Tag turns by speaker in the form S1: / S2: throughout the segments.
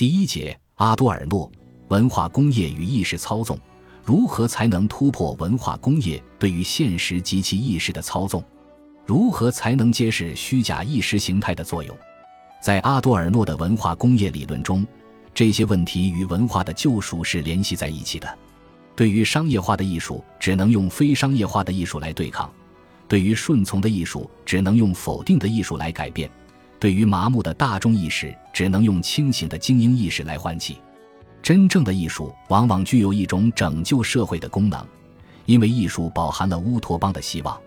S1: 第一节，阿多尔诺：文化工业与意识操纵，如何才能突破文化工业对于现实及其意识的操纵？如何才能揭示虚假意识形态的作用？在阿多尔诺的文化工业理论中，这些问题与文化的救赎是联系在一起的。对于商业化的艺术，只能用非商业化的艺术来对抗；对于顺从的艺术，只能用否定的艺术来改变；对于麻木的大众意识，只能用清醒的精英意识来唤起。真正的艺术往往具有一种拯救社会的功能，因为艺术饱含了乌托邦的希望。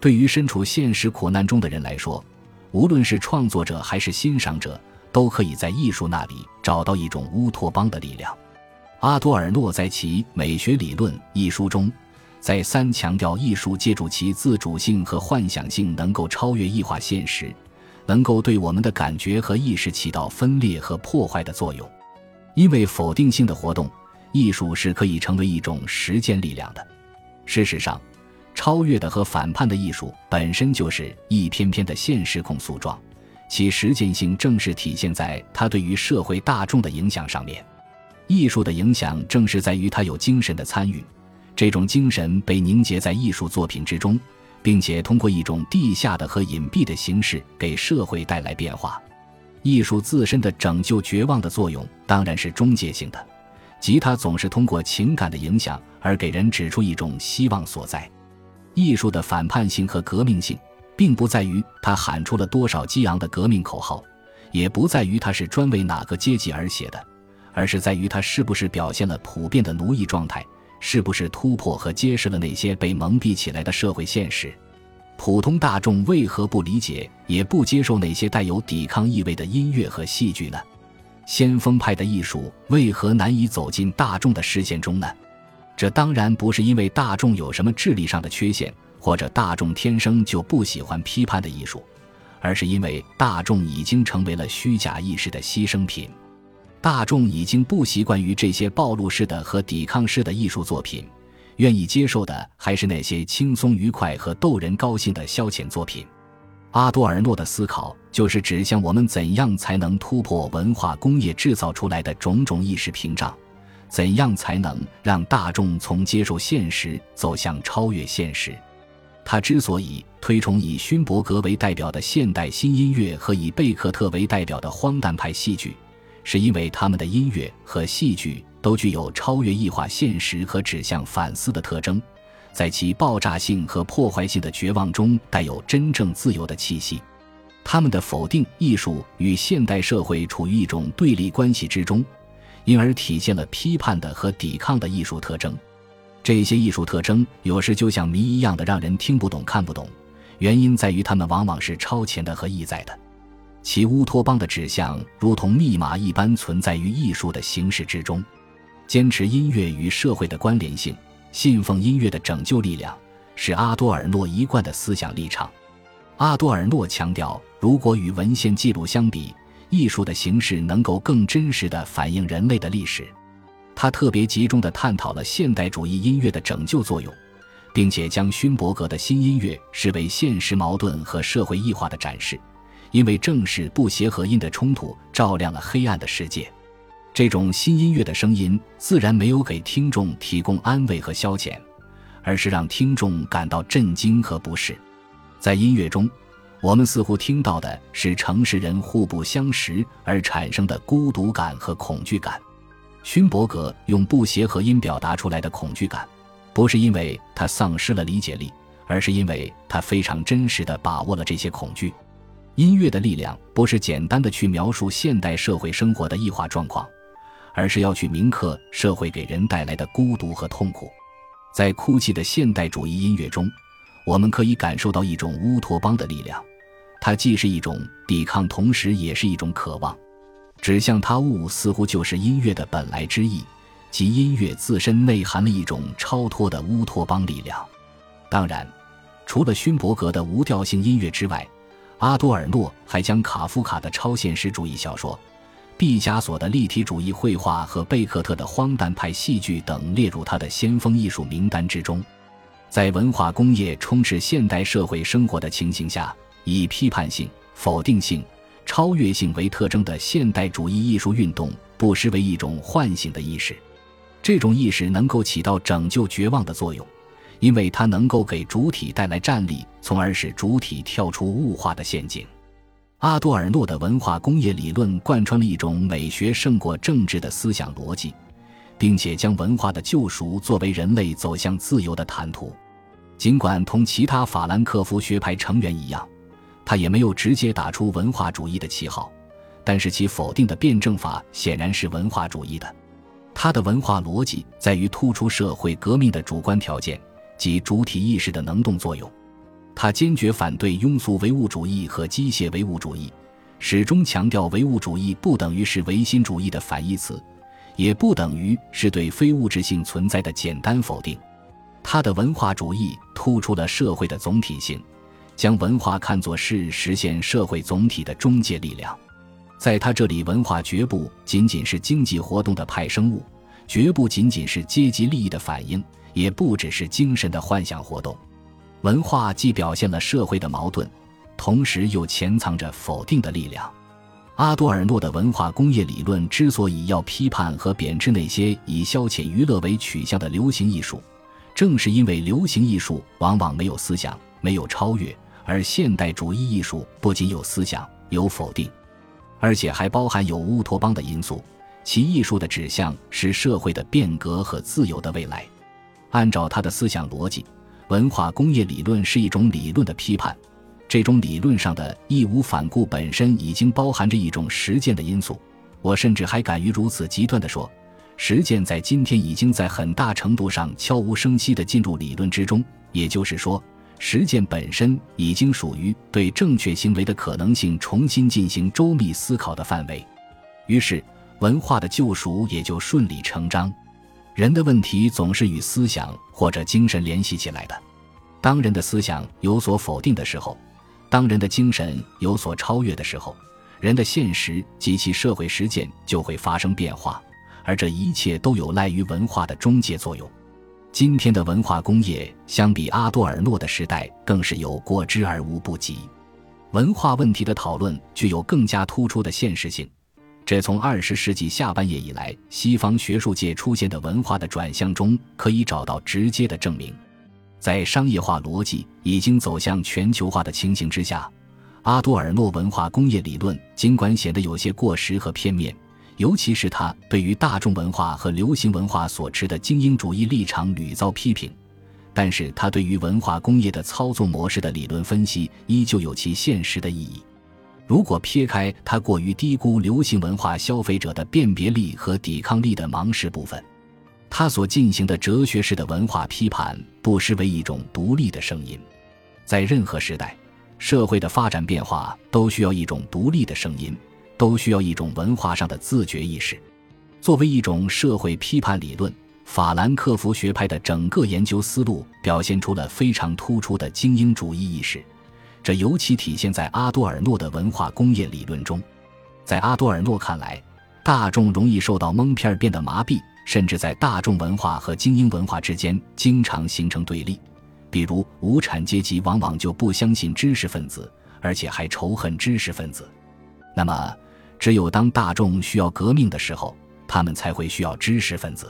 S1: 对于身处现实苦难中的人来说，无论是创作者还是欣赏者，都可以在艺术那里找到一种乌托邦的力量。阿多尔诺在其《美学理论》一书中，再三强调艺术借助其自主性和幻想性，能够超越异化现实，能够对我们的感觉和意识起到分裂和破坏的作用。因为否定性的活动，艺术是可以成为一种实践力量的。事实上。超越的和反叛的艺术本身就是一篇篇的现实控诉状，其实践性正是体现在它对于社会大众的影响上面。艺术的影响正是在于它有精神的参与，这种精神被凝结在艺术作品之中，并且通过一种地下的和隐蔽的形式给社会带来变化。艺术自身的拯救绝望的作用当然是中介性的，即它总是通过情感的影响而给人指出一种希望所在。艺术的反叛性和革命性，并不在于他喊出了多少激昂的革命口号，也不在于他是专为哪个阶级而写的，而是在于他是不是表现了普遍的奴役状态，是不是突破和揭示了那些被蒙蔽起来的社会现实。普通大众为何不理解也不接受那些带有抵抗意味的音乐和戏剧呢？先锋派的艺术为何难以走进大众的视线中呢？这当然不是因为大众有什么智力上的缺陷，或者大众天生就不喜欢批判的艺术，而是因为大众已经成为了虚假意识的牺牲品。大众已经不习惯于这些暴露式的和抵抗式的艺术作品，愿意接受的还是那些轻松愉快和逗人高兴的消遣作品。阿多尔诺的思考就是指向我们怎样才能突破文化工业制造出来的种种意识屏障。怎样才能让大众从接受现实走向超越现实？他之所以推崇以勋伯格为代表的现代新音乐和以贝克特为代表的荒诞派戏剧，是因为他们的音乐和戏剧都具有超越异化现实和指向反思的特征，在其爆炸性和破坏性的绝望中带有真正自由的气息。他们的否定艺术与现代社会处于一种对立关系之中。因而体现了批判的和抵抗的艺术特征，这些艺术特征有时就像谜一样的让人听不懂、看不懂。原因在于它们往往是超前的和意在的，其乌托邦的指向如同密码一般存在于艺术的形式之中。坚持音乐与社会的关联性，信奉音乐的拯救力量，是阿多尔诺一贯的思想立场。阿多尔诺强调，如果与文献记录相比，艺术的形式能够更真实地反映人类的历史。他特别集中地探讨了现代主义音乐的拯救作用，并且将勋伯格的新音乐视为现实矛盾和社会异化的展示，因为正是不协和音的冲突照亮了黑暗的世界。这种新音乐的声音自然没有给听众提供安慰和消遣，而是让听众感到震惊和不适。在音乐中。我们似乎听到的是城市人互不相识而产生的孤独感和恐惧感。勋伯格用不协和音表达出来的恐惧感，不是因为他丧失了理解力，而是因为他非常真实地把握了这些恐惧。音乐的力量不是简单的去描述现代社会生活的异化状况，而是要去铭刻社会给人带来的孤独和痛苦。在哭泣的现代主义音乐中。我们可以感受到一种乌托邦的力量，它既是一种抵抗，同时也是一种渴望。指向他物似乎就是音乐的本来之意，即音乐自身内含了一种超脱的乌托邦力量。当然，除了勋伯格的无调性音乐之外，阿多尔诺还将卡夫卡的超现实主义小说、毕加索的立体主义绘画和贝克特的荒诞派戏剧等列入他的先锋艺术名单之中。在文化工业充斥现代社会生活的情形下，以批判性、否定性、超越性为特征的现代主义艺术运动不失为一种唤醒的意识。这种意识能够起到拯救绝望的作用，因为它能够给主体带来战力，从而使主体跳出物化的陷阱。阿多尔诺的文化工业理论贯穿了一种美学胜过政治的思想逻辑，并且将文化的救赎作为人类走向自由的坦途。尽管同其他法兰克福学派成员一样，他也没有直接打出文化主义的旗号，但是其否定的辩证法显然是文化主义的。他的文化逻辑在于突出社会革命的主观条件及主体意识的能动作用。他坚决反对庸俗唯物主义和机械唯物主义，始终强调唯物主义不等于是唯心主义的反义词，也不等于是对非物质性存在的简单否定。他的文化主义突出了社会的总体性，将文化看作是实现社会总体的中介力量。在他这里，文化绝不仅仅是经济活动的派生物，绝不仅仅是阶级利益的反应，也不只是精神的幻想活动。文化既表现了社会的矛盾，同时又潜藏着否定的力量。阿多尔诺的文化工业理论之所以要批判和贬斥那些以消遣娱乐为取向的流行艺术，正是因为流行艺术往往没有思想、没有超越，而现代主义艺术不仅有思想、有否定，而且还包含有乌托邦的因素。其艺术的指向是社会的变革和自由的未来。按照他的思想逻辑。文化工业理论是一种理论的批判，这种理论上的义无反顾本身已经包含着一种实践的因素。我甚至还敢于如此极端地说，实践在今天已经在很大程度上悄无声息地进入理论之中。也就是说，实践本身已经属于对正确行为的可能性重新进行周密思考的范围。于是，文化的救赎也就顺理成章。人的问题总是与思想或者精神联系起来的。当人的思想有所否定的时候，当人的精神有所超越的时候，人的现实及其社会实践就会发生变化。而这一切都有赖于文化的中介作用。今天的文化工业相比阿多尔诺的时代更是有过之而无不及。文化问题的讨论具有更加突出的现实性。这从二十世纪下半叶以来，西方学术界出现的文化的转向中可以找到直接的证明。在商业化逻辑已经走向全球化的情形之下，阿多尔诺文化工业理论尽管显得有些过时和片面，尤其是他对于大众文化和流行文化所持的精英主义立场屡遭批评，但是他对于文化工业的操作模式的理论分析依旧有其现实的意义。如果撇开他过于低估流行文化消费者的辨别力和抵抗力的盲视部分，他所进行的哲学式的文化批判不失为一种独立的声音。在任何时代，社会的发展变化都需要一种独立的声音，都需要一种文化上的自觉意识。作为一种社会批判理论，法兰克福学派的整个研究思路表现出了非常突出的精英主义意识。这尤其体现在阿多尔诺的文化工业理论中。在阿多尔诺看来，大众容易受到蒙骗，变得麻痹，甚至在大众文化和精英文化之间经常形成对立。比如，无产阶级往往就不相信知识分子，而且还仇恨知识分子。那么，只有当大众需要革命的时候，他们才会需要知识分子。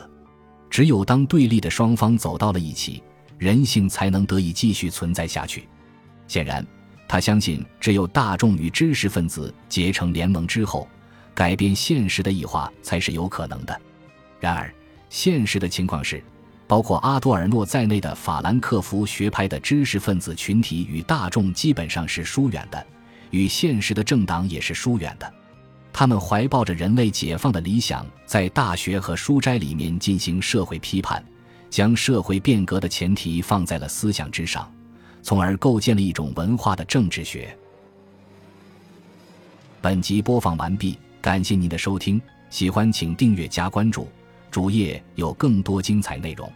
S1: 只有当对立的双方走到了一起，人性才能得以继续存在下去。显然。他相信，只有大众与知识分子结成联盟之后，改变现实的异化才是有可能的。然而，现实的情况是，包括阿多尔诺在内的法兰克福学派的知识分子群体与大众基本上是疏远的，与现实的政党也是疏远的。他们怀抱着人类解放的理想，在大学和书斋里面进行社会批判，将社会变革的前提放在了思想之上。从而构建了一种文化的政治学。本集播放完毕，感谢您的收听，喜欢请订阅加关注，主页有更多精彩内容。